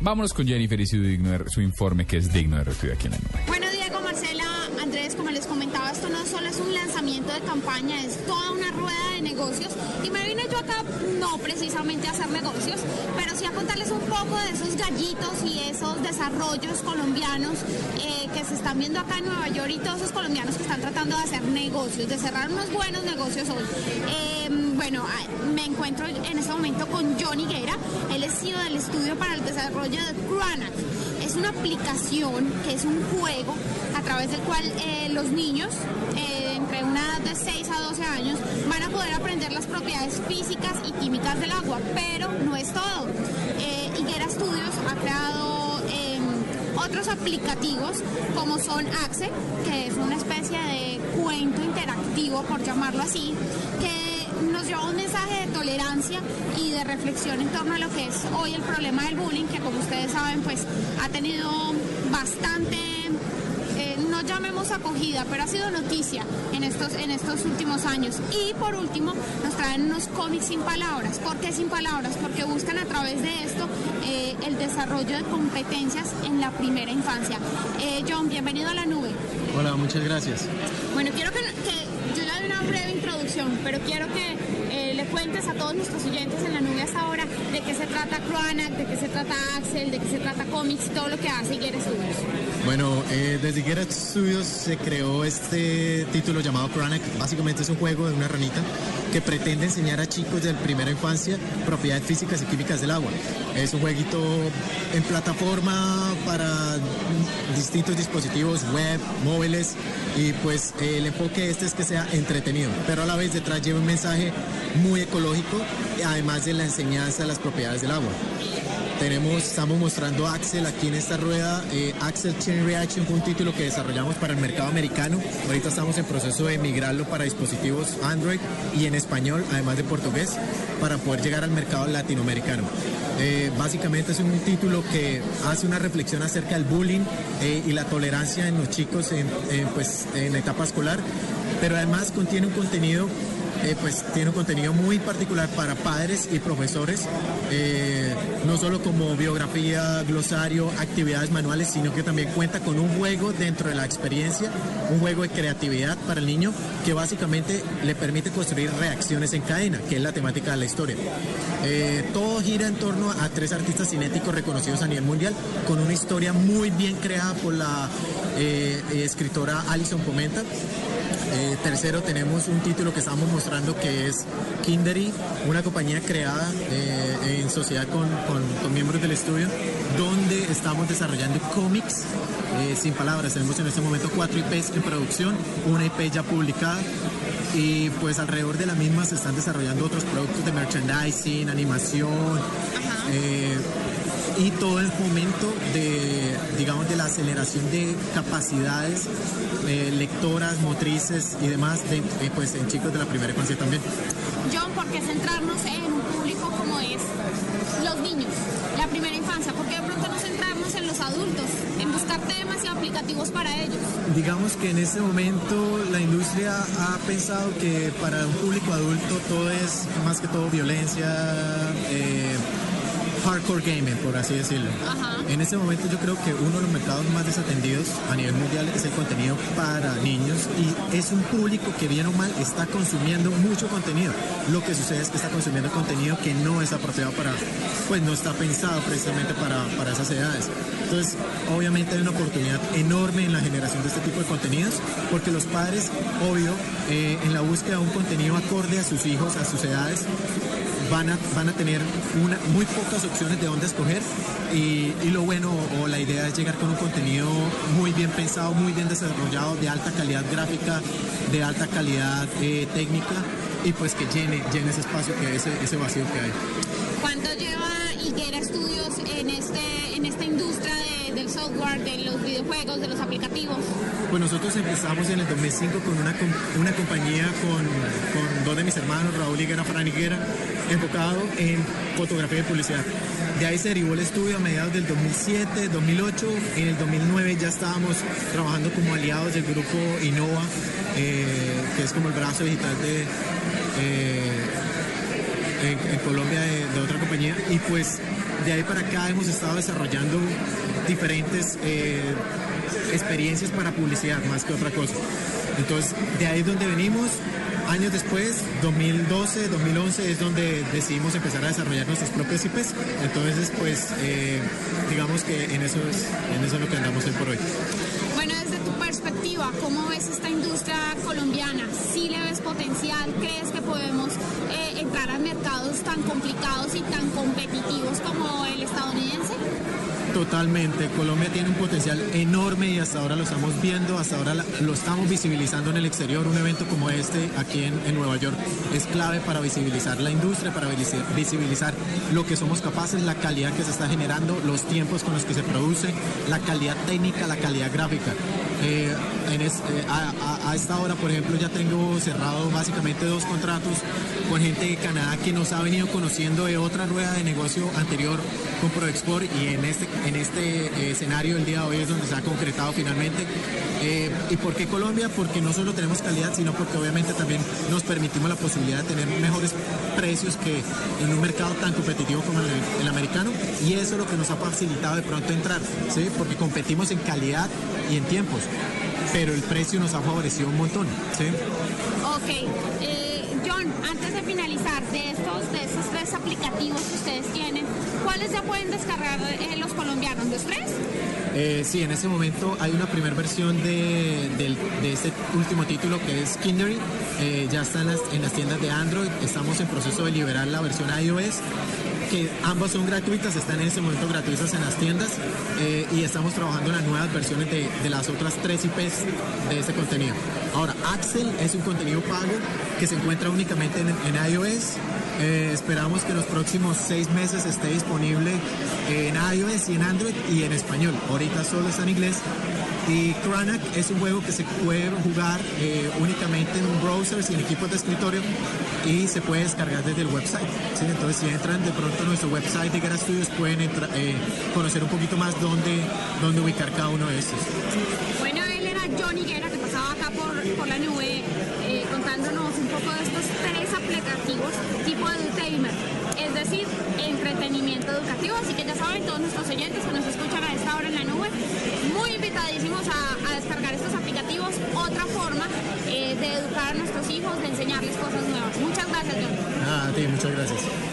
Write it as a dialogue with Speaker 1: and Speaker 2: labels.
Speaker 1: Vámonos con Jennifer y su, digno su informe que es digno de retweet aquí en la nube.
Speaker 2: De campaña, es toda una rueda de negocios. Y me vine yo acá no precisamente a hacer negocios, pero sí a contarles un poco de esos gallitos y esos desarrollos colombianos eh, que se están viendo acá en Nueva York y todos esos colombianos que están tratando de hacer negocios, de cerrar unos buenos negocios hoy. Eh, bueno, me encuentro en este momento con Johnny Guerra, él es CEO del estudio para el desarrollo de Cruanac. Una aplicación que es un juego a través del cual eh, los niños eh, entre una edad de 6 a 12 años van a poder aprender las propiedades físicas y químicas del agua, pero no es todo. Eh, Higuera Studios ha creado eh, otros aplicativos como son Axe, que es una especie de cuento interactivo, por llamarlo así, que nos lleva un mensaje de tolerancia y de reflexión en torno a lo que es hoy el problema del bullying, que como ustedes saben, pues ha tenido bastante eh, no llamemos acogida, pero ha sido noticia en estos, en estos últimos años. Y por último, nos traen unos cómics sin palabras. ¿Por qué sin palabras? Porque buscan a través de esto eh, el desarrollo de competencias en la primera infancia. Eh, John, bienvenido a la nube.
Speaker 3: Hola, muchas gracias.
Speaker 2: Bueno, quiero que, una breve introducción, pero quiero que eh, le cuentes a todos nuestros oyentes en la nube hasta ahora de qué se trata Cruanac, de qué se trata Axel, de qué se trata Comics todo lo que hace Higuera Studios.
Speaker 3: Bueno, eh, desde Higuera Studios se creó este título llamado Chronic. Básicamente es un juego de una ranita que pretende enseñar a chicos de primera infancia propiedades físicas y químicas del agua. Es un jueguito en plataforma para distintos dispositivos web, móviles y pues eh, el enfoque este es que sea entretenido, pero a la vez detrás lleva un mensaje muy ecológico, además de la enseñanza de las propiedades del agua. Tenemos, estamos mostrando Axel aquí en esta rueda. Eh, Axel Chain Reaction un título que desarrollamos para el mercado americano. Ahorita estamos en proceso de migrarlo para dispositivos Android y en español, además de portugués, para poder llegar al mercado latinoamericano. Eh, básicamente es un título que hace una reflexión acerca del bullying eh, y la tolerancia en los chicos en, en, pues, en etapa escolar, pero además contiene un contenido eh, pues tiene un contenido muy particular para padres y profesores, eh, no solo como biografía, glosario, actividades manuales, sino que también cuenta con un juego dentro de la experiencia, un juego de creatividad para el niño que básicamente le permite construir reacciones en cadena, que es la temática de la historia. Eh, todo gira en torno a tres artistas cinéticos reconocidos a nivel mundial, con una historia muy bien creada por la escritora Alison Pomenta. Eh, tercero, tenemos un título que estamos mostrando que es Kindery, una compañía creada eh, en sociedad con, con, con, miembros del estudio, donde estamos desarrollando cómics eh, sin palabras. Tenemos en este momento cuatro IPs en producción, una IP ya publicada. Y pues alrededor de la misma se están desarrollando otros productos de merchandising, animación, y todo el fomento de, digamos, de la aceleración de capacidades eh, lectoras, motrices y demás, de, eh, pues en chicos de la primera infancia también.
Speaker 2: John, ¿por qué centrarnos en un público como es los niños, la primera infancia? ¿Por qué de pronto no centrarnos en los adultos, en buscar temas y aplicativos para ellos?
Speaker 3: Digamos que en este momento la industria ha pensado que para un público adulto todo es más que todo violencia. Eh, hardcore gaming, por así decirlo.
Speaker 2: Ajá.
Speaker 3: En este momento yo creo que uno de los mercados más desatendidos a nivel mundial es el contenido para niños y es un público que bien o mal está consumiendo mucho contenido. Lo que sucede es que está consumiendo contenido que no es apropiado para, pues no está pensado precisamente para, para esas edades. Entonces, obviamente hay una oportunidad enorme en la generación de este tipo de contenidos porque los padres, obvio, eh, en la búsqueda de un contenido acorde a sus hijos, a sus edades, van a, van a tener una, muy pocas opciones de dónde escoger y, lo bueno o la idea es llegar con un contenido muy bien pensado, muy bien desarrollado, de alta calidad gráfica, de alta calidad eh, técnica y pues que llene, llene ese espacio, que ese, ese vacío que hay.
Speaker 2: ¿Cuánto lleva de los videojuegos, de los aplicativos?
Speaker 3: Pues nosotros empezamos en el 2005 con una, una compañía con, con dos de mis hermanos, Raúl Higuera, Fran Higuera, enfocado en fotografía y publicidad. De ahí se derivó el estudio a mediados del 2007, 2008. En el 2009 ya estábamos trabajando como aliados del grupo Innova, eh, que es como el brazo digital de, eh, en, Colombia de, otra compañía y pues de ahí para acá hemos estado desarrollando diferentes eh, experiencias para publicidad más que otra cosa. Entonces, de ahí es donde venimos. Años después, 2012, 2011, es donde decidimos empezar a desarrollar nuestros propios IPs. Entonces, pues, eh, digamos que en eso, es, en eso es lo que andamos hoy por hoy.
Speaker 2: Bueno, desde tu perspectiva, ¿cómo ves esta industria colombiana? ¿Sí le ves potencial? ¿Crees que podemos eh, entrar a mercados tan complicados y tan competitivos como el estadounidense?
Speaker 3: Totalmente, Colombia tiene un potencial enorme y hasta ahora lo estamos viendo, hasta ahora lo estamos visibilizando en el exterior. Un evento como este aquí en, Nueva York es clave para visibilizar la industria, para visibilizar lo que somos capaces, la calidad que se está generando, los tiempos con los que se produce, la calidad técnica, la calidad gráfica. Eh, en eh, a, esta hora, por ejemplo, ya tengo cerrado básicamente dos contratos con gente de Canadá que nos ha venido conociendo de otra rueda de negocio anterior con ProExport y en este, en este eh, escenario el día de hoy es donde se ha concretado finalmente. ¿Y por qué Colombia? Porque no solo tenemos calidad, sino porque obviamente también nos permitimos la posibilidad de tener mejores precios que en un mercado tan competitivo como el, el americano y eso es lo que nos ha facilitado de pronto entrar, ¿sí? porque competimos en calidad y en tiempos pero el precio nos ha favorecido un montón. ¿sí?
Speaker 2: Ok. Eh, John, antes de finalizar, de estos, de esos tres aplicativos que ustedes tienen, ¿cuáles ya pueden descargar eh, los colombianos? ¿Los tres?
Speaker 3: Eh, sí, en ese momento hay una primera versión de, de, este último título que es Kindery. ya está en las, en las tiendas de Android. Estamos en proceso de liberar la versión iOS que ambas son gratuitas, están en ese momento gratuitas en las tiendas eh, y estamos trabajando en las nuevas versiones de, las otras tres IPs de este contenido. Ahora, Axel es un contenido pago que se encuentra únicamente en, iOS. Eh, esperamos que en los próximos seis meses esté disponible en iOS y en Android y en español. Ahorita solo está en inglés. Y Chronic es un juego que se puede jugar eh, únicamente en browsers y en equipos de escritorio y se puede descargar desde el website. Entonces, si entran de pronto a nuestro website de Gara Studios, pueden eh, conocer un poquito más dónde, dónde ubicar cada uno de estos.
Speaker 2: Bueno, él era Johnny Guerra, que pasaba acá por, por la nube, eh, contándonos un poco de estos tres aplicativos tipo edutainment, es decir, entretenimiento educativo. Así que ya saben, todos nuestros oyentes que nos escuchan a esta hora en la nube, muy invitadísimos a, descargar estos aplicativos. Otra forma de educar a nuestros hijos, de enseñarles cosas nuevas. Muchas gracias, John.
Speaker 3: Ah, a ti, muchas gracias.